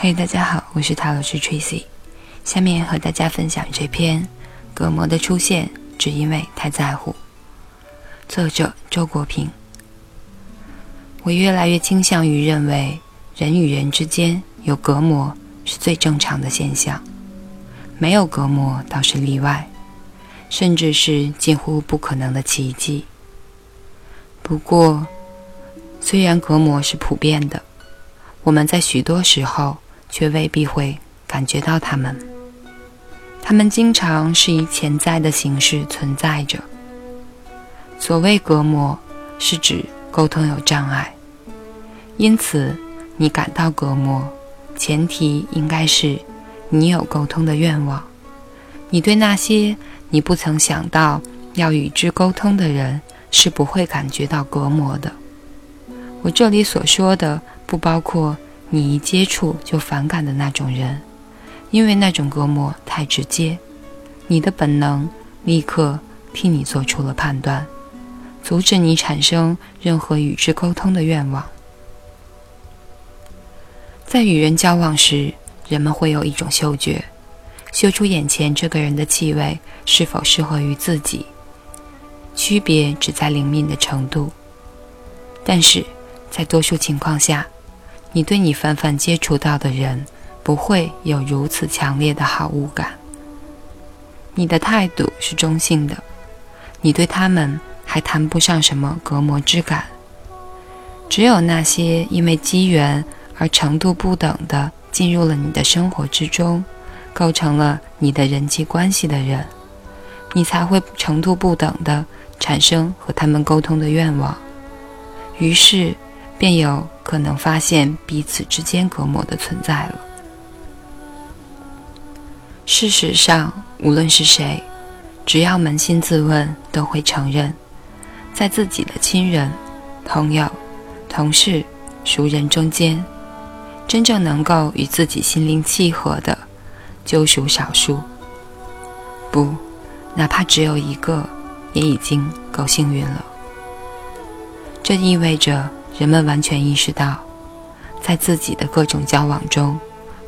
嘿，大家好，我是塔罗师 Tracy，下面和大家分享这篇《隔膜的出现只因为太在乎》，作者周国平。我越来越倾向于认为，人与人之间有隔膜是最正常的现象，没有隔膜倒是例外，甚至是近乎不可能的奇迹。不过，虽然隔膜是普遍的，我们在许多时候却未必会感觉到它们。它们经常是以潜在的形式存在着。所谓隔膜，是指沟通有障碍，因此你感到隔膜，前提应该是你有沟通的愿望。你对那些你不曾想到要与之沟通的人。是不会感觉到隔膜的。我这里所说的不包括你一接触就反感的那种人，因为那种隔膜太直接，你的本能立刻替你做出了判断，阻止你产生任何与之沟通的愿望。在与人交往时，人们会有一种嗅觉，嗅出眼前这个人的气味是否适合于自己。区别只在灵敏的程度，但是在多数情况下，你对你反反接触到的人不会有如此强烈的好恶感。你的态度是中性的，你对他们还谈不上什么隔膜之感。只有那些因为机缘而程度不等的进入了你的生活之中，构成了你的人际关系的人，你才会程度不等的。产生和他们沟通的愿望，于是便有可能发现彼此之间隔膜的存在了。事实上，无论是谁，只要扪心自问，都会承认，在自己的亲人、朋友、同事、熟人中间，真正能够与自己心灵契合的，就属少数。不，哪怕只有一个。也已经够幸运了。这意味着人们完全意识到，在自己的各种交往中，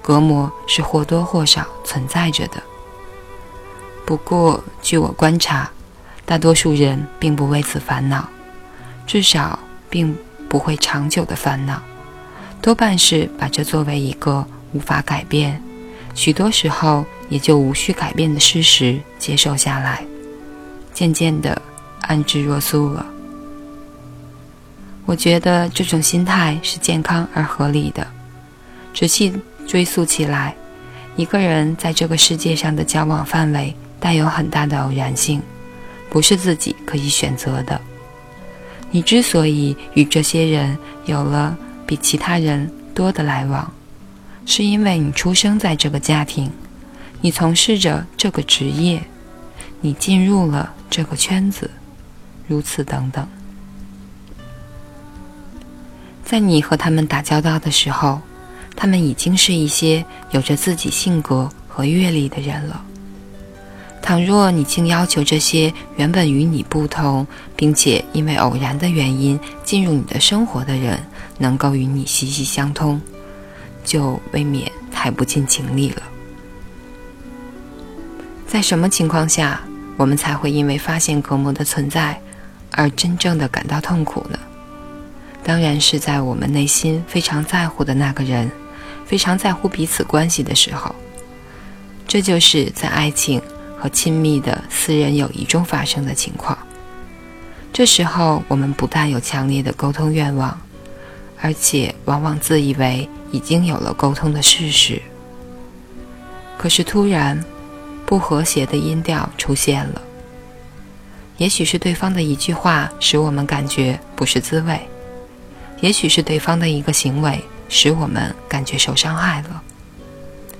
隔膜是或多或少存在着的。不过，据我观察，大多数人并不为此烦恼，至少并不会长久的烦恼，多半是把这作为一个无法改变，许多时候也就无需改变的事实接受下来。渐渐的安之若素了。我觉得这种心态是健康而合理的。仔细追溯起来，一个人在这个世界上的交往范围带有很大的偶然性，不是自己可以选择的。你之所以与这些人有了比其他人多的来往，是因为你出生在这个家庭，你从事着这个职业。你进入了这个圈子，如此等等。在你和他们打交道的时候，他们已经是一些有着自己性格和阅历的人了。倘若你竟要求这些原本与你不同，并且因为偶然的原因进入你的生活的人，能够与你息息相通，就未免太不近情理了。在什么情况下？我们才会因为发现隔膜的存在而真正的感到痛苦呢？当然是在我们内心非常在乎的那个人，非常在乎彼此关系的时候。这就是在爱情和亲密的私人友谊中发生的情况。这时候，我们不但有强烈的沟通愿望，而且往往自以为已经有了沟通的事实。可是突然。不和谐的音调出现了，也许是对方的一句话使我们感觉不是滋味，也许是对方的一个行为使我们感觉受伤害了，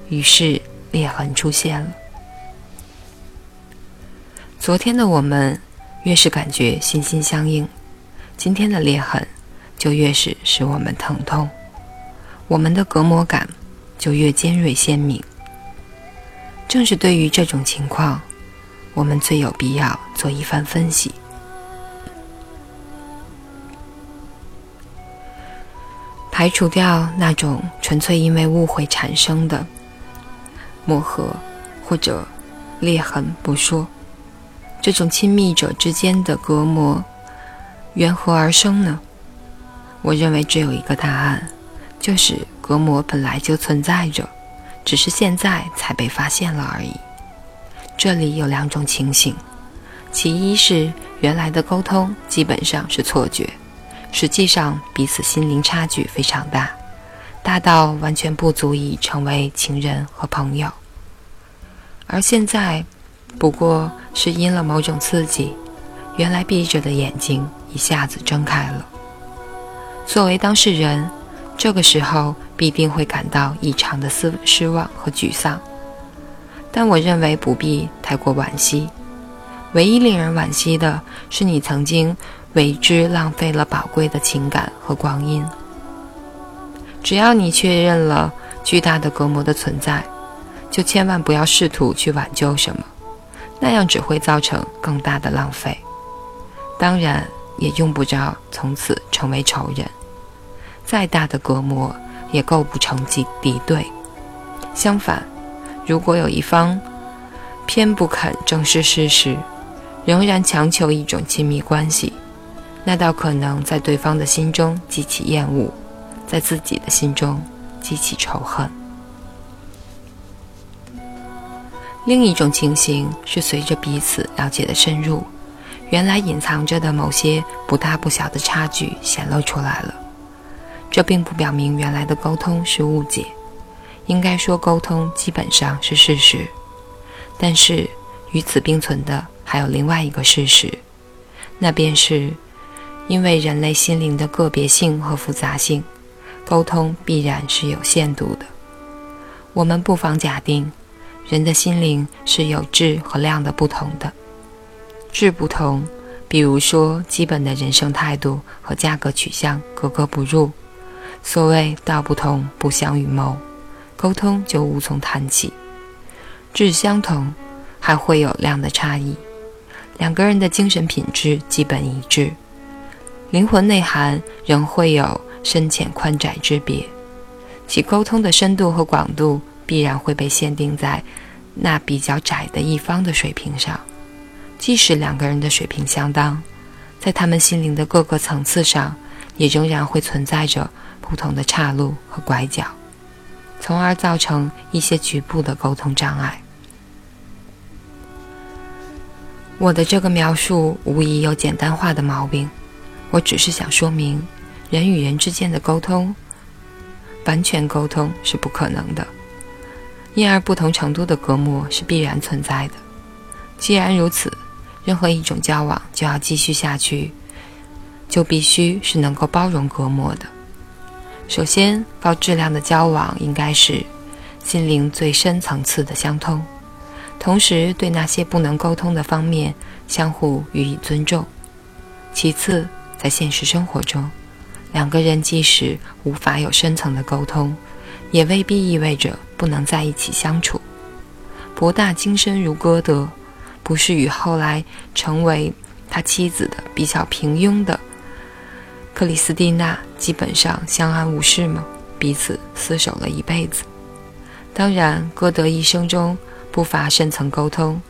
于是裂痕出现了。昨天的我们越是感觉心心相印，今天的裂痕就越是使我们疼痛，我们的隔膜感就越尖锐鲜明。正是对于这种情况，我们最有必要做一番分析。排除掉那种纯粹因为误会产生的磨合或者裂痕不说，这种亲密者之间的隔膜缘何而生呢？我认为只有一个答案，就是隔膜本来就存在着，只是现在才被发现了而已。这里有两种情形，其一是原来的沟通基本上是错觉。实际上，彼此心灵差距非常大，大到完全不足以成为情人和朋友。而现在，不过是因了某种刺激，原来闭着的眼睛一下子睁开了。作为当事人，这个时候必定会感到异常的失失望和沮丧。但我认为不必太过惋惜，唯一令人惋惜的是你曾经。为之浪费了宝贵的情感和光阴。只要你确认了巨大的隔膜的存在，就千万不要试图去挽救什么，那样只会造成更大的浪费。当然，也用不着从此成为仇人。再大的隔膜也构不成敌敌对。相反，如果有一方偏不肯正视事实，仍然强求一种亲密关系。那倒可能在对方的心中激起厌恶，在自己的心中激起仇恨。另一种情形是随着彼此了解的深入，原来隐藏着的某些不大不小的差距显露出来了。这并不表明原来的沟通是误解，应该说沟通基本上是事实。但是与此并存的还有另外一个事实，那便是。因为人类心灵的个别性和复杂性，沟通必然是有限度的。我们不妨假定，人的心灵是有质和量的不同的。质不同，比如说基本的人生态度和价格取向格格不入。所谓道不同不相与谋，沟通就无从谈起。质相同，还会有量的差异。两个人的精神品质基本一致。灵魂内涵仍会有深浅宽窄之别，其沟通的深度和广度必然会被限定在那比较窄的一方的水平上。即使两个人的水平相当，在他们心灵的各个层次上，也仍然会存在着不同的岔路和拐角，从而造成一些局部的沟通障碍。我的这个描述无疑有简单化的毛病。我只是想说明，人与人之间的沟通，完全沟通是不可能的，因而不同程度的隔膜是必然存在的。既然如此，任何一种交往就要继续下去，就必须是能够包容隔膜的。首先，高质量的交往应该是心灵最深层次的相通，同时对那些不能沟通的方面相互予以尊重。其次，在现实生活中，两个人即使无法有深层的沟通，也未必意味着不能在一起相处。博大精深如歌德，不是与后来成为他妻子的比较平庸的克里斯蒂娜基本上相安无事吗？彼此厮守了一辈子。当然，歌德一生中不乏深层沟通，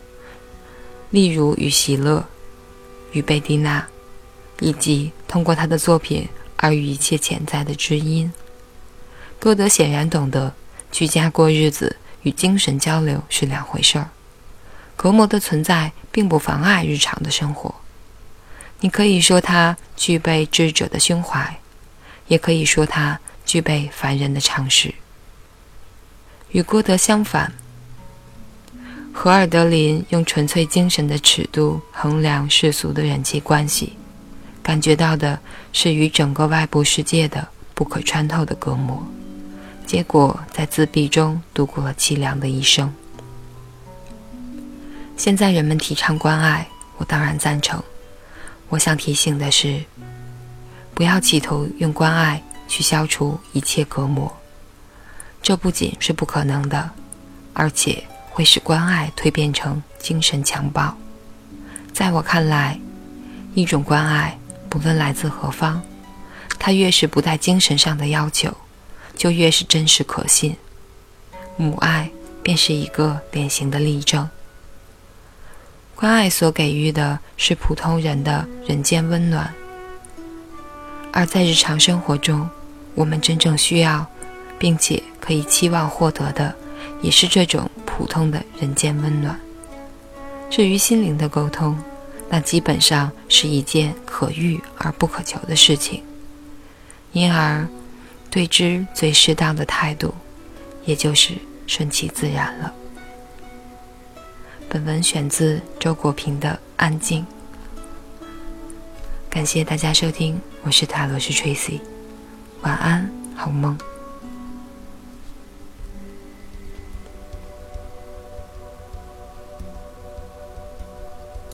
例如与席勒、与贝蒂娜。以及通过他的作品而与一切潜在的知音，歌德显然懂得居家过日子与精神交流是两回事儿。隔膜的存在并不妨碍日常的生活。你可以说他具备智者的胸怀，也可以说他具备凡人的常识。与歌德相反，荷尔德林用纯粹精神的尺度衡量世俗的人际关系。感觉到的是与整个外部世界的不可穿透的隔膜，结果在自闭中度过了凄凉的一生。现在人们提倡关爱，我当然赞成。我想提醒的是，不要企图用关爱去消除一切隔膜，这不仅是不可能的，而且会使关爱蜕变成精神强暴。在我看来，一种关爱。不论来自何方，它越是不带精神上的要求，就越是真实可信。母爱便是一个典型的例证。关爱所给予的是普通人的人间温暖，而在日常生活中，我们真正需要，并且可以期望获得的，也是这种普通的人间温暖。至于心灵的沟通，那基本上是一件可遇而不可求的事情，因而对之最适当的态度，也就是顺其自然了。本文选自周国平的《安静》，感谢大家收听，我是塔罗斯 Tracy，晚安，好梦。